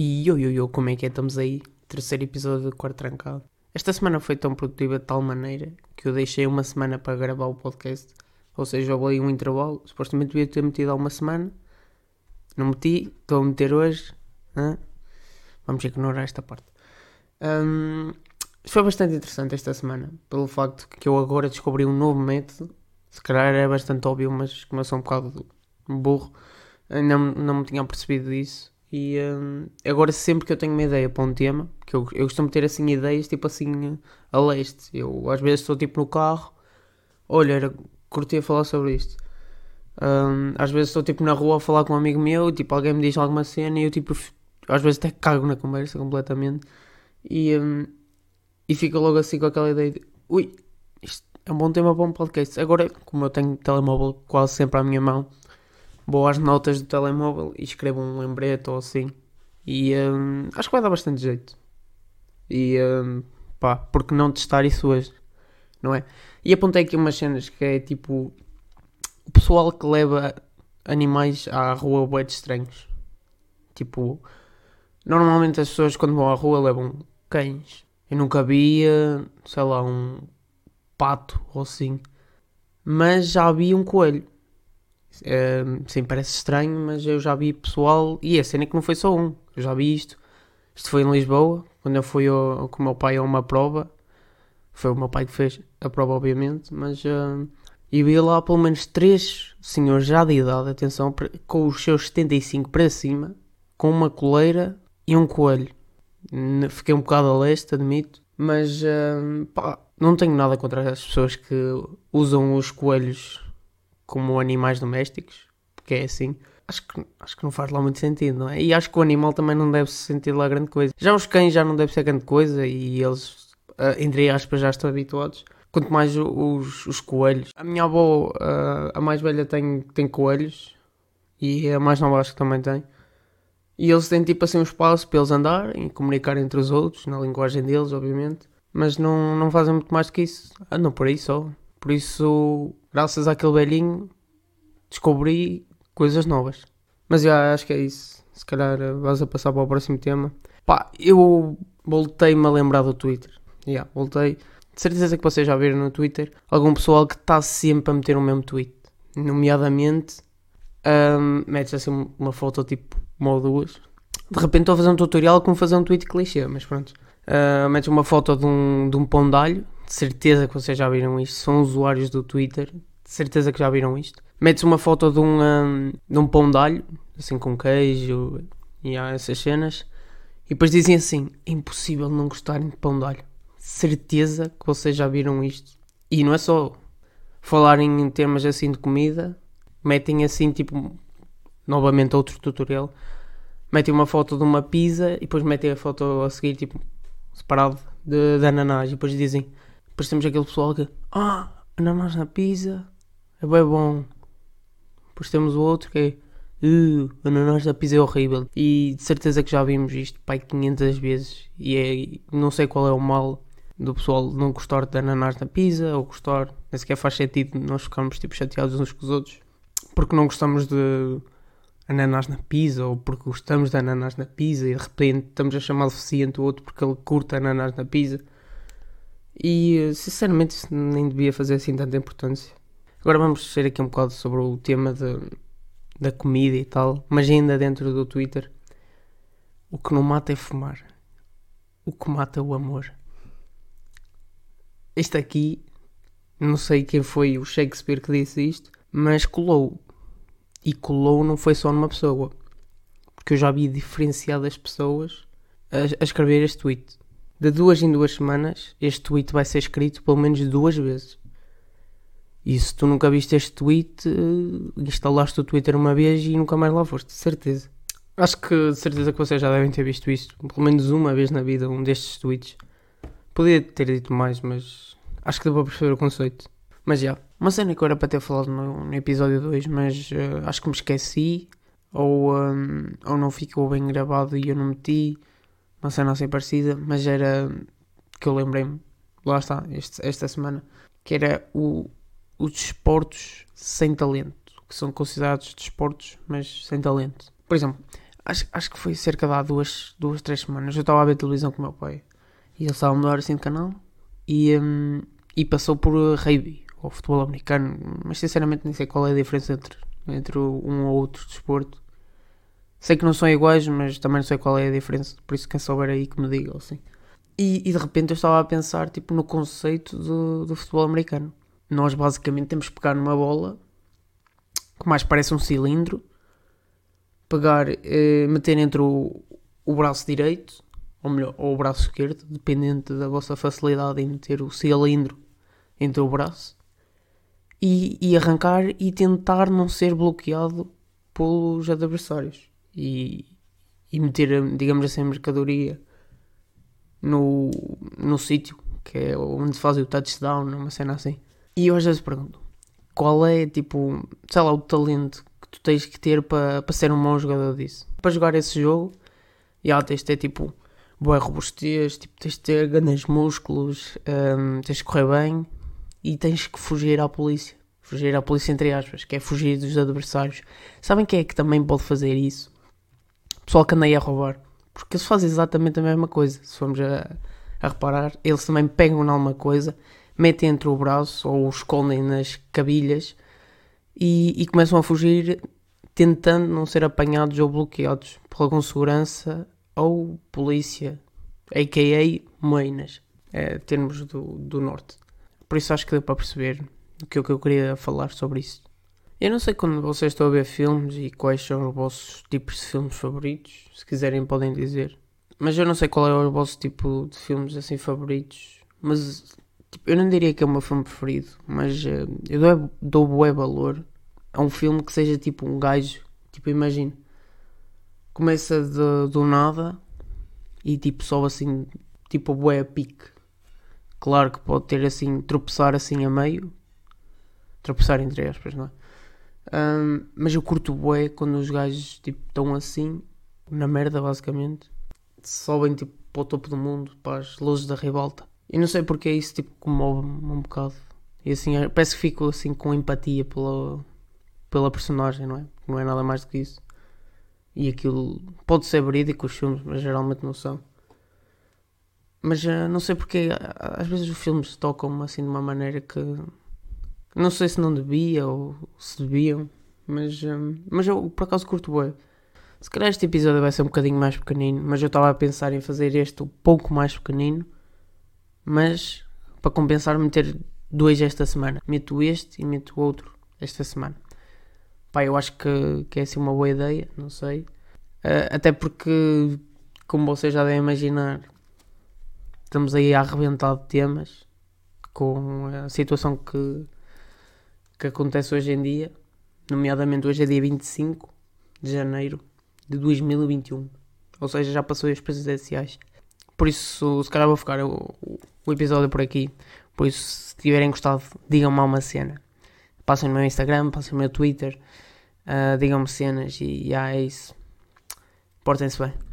E yo, yo, yo, como é que é? Estamos aí, terceiro episódio do Quarto Trancado. Esta semana foi tão produtiva de tal maneira que eu deixei uma semana para gravar o podcast. Ou seja, eu ali um intervalo. Supostamente devia ter metido há uma semana. Não meti, estou a meter hoje. Hã? Vamos ignorar esta parte. Hum, foi bastante interessante esta semana, pelo facto que eu agora descobri um novo método. Se calhar é bastante óbvio, mas como eu sou um bocado burro, não, não me tinha percebido disso. E hum, agora sempre que eu tenho uma ideia para um tema, que eu, eu costumo ter assim ideias tipo assim a leste. Eu às vezes estou tipo no carro, olha, era, curti a falar sobre isto. Hum, às vezes estou tipo na rua a falar com um amigo meu, tipo alguém me diz alguma cena e eu tipo às vezes até cago na conversa completamente e, hum, e fico logo assim com aquela ideia de ui, isto é um bom tema para um podcast. Agora, como eu tenho telemóvel quase sempre à minha mão, vou às notas do telemóvel e escrevo um lembrete ou assim. E hum, acho que vai dar bastante jeito. E hum, pá, porque não testar isso hoje? Não é? E apontei aqui umas cenas que é tipo o pessoal que leva animais à rua bué de estranhos. Tipo, normalmente as pessoas quando vão à rua levam cães. Eu nunca via, sei lá, um pato ou assim. Mas já vi um coelho. Sim, parece estranho, mas eu já vi pessoal. E a cena é que não foi só um. Eu já vi isto. Isto foi em Lisboa, quando eu fui ao, com o meu pai a uma prova. Foi o meu pai que fez a prova, obviamente. Mas. Uh, e vi lá pelo menos três senhores já de idade, atenção, com os seus 75 para cima, com uma coleira e um coelho. Fiquei um bocado a leste, admito. Mas pá, não tenho nada contra as pessoas que usam os coelhos como animais domésticos, porque é assim. Acho que, acho que não faz lá muito sentido, não é? E acho que o animal também não deve se sentir lá grande coisa. Já os cães já não deve ser grande coisa e eles, uh, entre aspas, já estão habituados. Quanto mais os, os coelhos. A minha avó, uh, a mais velha, tem, tem coelhos e a mais nova acho que também tem. E eles têm tipo assim um espaço para eles andarem e comunicar entre os outros, na linguagem deles, obviamente. Mas não, não fazem muito mais do que isso. Andam por aí só. Por isso, graças àquele velhinho, descobri coisas novas. Mas já acho que é isso. Se calhar eh, vais a passar para o próximo tema. Pá, eu voltei-me a lembrar do Twitter. Já, voltei. De certeza que vocês já viram no Twitter algum pessoal que está sempre a meter o mesmo tweet. Nomeadamente, um, metes assim uma foto tipo uma ou duas. De repente estou a fazer um tutorial como fazer um tweet clichê, mas pronto. Uh, metes uma foto de um, de um pão de alho, de certeza que vocês já viram isto, são usuários do Twitter, de certeza que já viram isto. Metes uma foto de um, um de um pão de alho, assim com queijo e há essas cenas, e depois dizem assim: é impossível não gostarem de pão de alho. Certeza que vocês já viram isto. E não é só falarem em termos assim de comida, metem assim tipo novamente outro tutorial, metem uma foto de uma pizza e depois metem a foto a seguir, tipo, separado de, de ananás. E depois dizem, depois temos aquele pessoal que, ah, ananás na pizza, é bem bom. Depois temos o outro que é, uh, ananás na pizza é horrível. E de certeza que já vimos isto, pai, 500 vezes. E é, não sei qual é o mal do pessoal não gostar de ananás na pizza ou gostar, nem sequer faz sentido nós ficarmos tipo chateados uns com os outros porque não gostamos de ananás na pizza ou porque gostamos de ananás na pizza e de repente estamos a chamar deficiente o outro porque ele curta ananás na pizza. E sinceramente isso nem devia fazer assim tanta importância. Agora vamos ser aqui um bocado sobre o tema de, da comida e tal, mas ainda dentro do Twitter. O que não mata é fumar. O que mata é o amor. Este aqui, não sei quem foi o Shakespeare que disse isto, mas colou. E colou não foi só numa pessoa. Porque eu já vi diferenciadas pessoas a, a escrever este tweet. De duas em duas semanas, este tweet vai ser escrito pelo menos duas vezes. E se tu nunca viste este tweet, eh, instalaste o Twitter uma vez e nunca mais lá foste, de certeza. Acho que de certeza que vocês já devem ter visto isto, pelo menos uma vez na vida, um destes tweets. Podia ter dito mais, mas acho que deu para perceber o conceito. Mas já, uma cena que eu era para ter falado no, no episódio 2, mas uh, acho que me esqueci, ou, um, ou não ficou bem gravado e eu não meti, uma cena assim parecida, mas era que eu lembrei-me, lá está, este, esta semana, que era o, os desportos sem talento, que são considerados desportos, mas sem talento. Por exemplo, acho, acho que foi cerca de há duas, duas, três semanas. Eu estava a ver televisão com o meu pai e ele estava a mudar assim de canal e, um, e passou por rugby ou futebol americano, mas sinceramente nem sei qual é a diferença entre, entre um ou outro desporto. Sei que não são iguais, mas também não sei qual é a diferença, por isso quem souber aí que me diga assim. E, e de repente eu estava a pensar tipo, no conceito do, do futebol americano. Nós basicamente temos que pegar numa bola que mais parece um cilindro, pegar, eh, meter entre o, o braço direito, ou melhor, ou o braço esquerdo, dependente da vossa facilidade em meter o cilindro entre o braço, e, e arrancar e tentar não ser bloqueado pelos adversários. E, e meter, digamos assim, a mercadoria no, no sítio, que é onde fazem o touchdown, uma cena assim. E eu às vezes pergunto, qual é, tipo, sei lá, o talento que tu tens que ter para pa ser um bom jogador disso? Para jogar esse jogo, já tens de ter, tipo, boa robustez, tipo, tens de ter grandes músculos, um, tens de correr bem e tens que fugir à polícia. Fugir à polícia, entre aspas, que é fugir dos adversários. Sabem quem é que também pode fazer isso? O pessoal que anda aí a roubar. Porque eles fazem exatamente a mesma coisa. Se formos a, a reparar, eles também pegam em alguma coisa metem entre o braço ou o escondem nas cabilhas e, e, começam a fugir tentando não ser apanhados ou bloqueados por algum segurança ou polícia, a.k.a. Moinas, é, termos do, do norte. Por isso acho que deu para perceber o que, o que eu queria falar sobre isso. Eu não sei quando vocês estão a ver filmes e quais são os vossos tipos de filmes favoritos, se quiserem podem dizer. Mas eu não sei qual é o vosso tipo de filmes assim favoritos, mas Tipo, eu não diria que é o meu filme preferido, mas uh, eu dou, dou bué valor a um filme que seja tipo um gajo. Tipo, imagino. Começa de, do nada e tipo só assim, tipo bué a pique. Claro que pode ter assim, tropeçar assim a meio. Tropeçar entre aspas, não é? Um, mas eu curto bué quando os gajos tipo estão assim, na merda basicamente. Sobem tipo para o topo do mundo, para as luzes da ribalta e não sei porque isso tipo comove-me um bocado. E assim, é, parece que fico assim com empatia pela, pela personagem, não é? Não é nada mais do que isso. E aquilo pode ser verídico os filmes, mas geralmente não são. Mas uh, não sei porque às vezes os filmes tocam-me assim de uma maneira que não sei se não devia ou se deviam, mas, eh, mas eu por acaso curto bem. Se calhar este episódio vai ser um bocadinho mais pequenino, mas eu estava a pensar em fazer este um pouco mais pequenino mas para compensar meter dois esta semana. Meto este e meto outro esta semana. Pá, eu acho que, que é assim uma boa ideia, não sei. Uh, até porque, como vocês já devem imaginar, estamos aí a arrebentar de temas com a situação que, que acontece hoje em dia. Nomeadamente hoje é dia 25 de janeiro de 2021. Ou seja, já passou as presidenciais. Por isso, se calhar vou ficar o episódio por aqui. Por isso, se tiverem gostado, digam-me uma cena. Passem no meu Instagram, passem no meu Twitter, uh, digam-me cenas e, e é isso. Portem-se bem.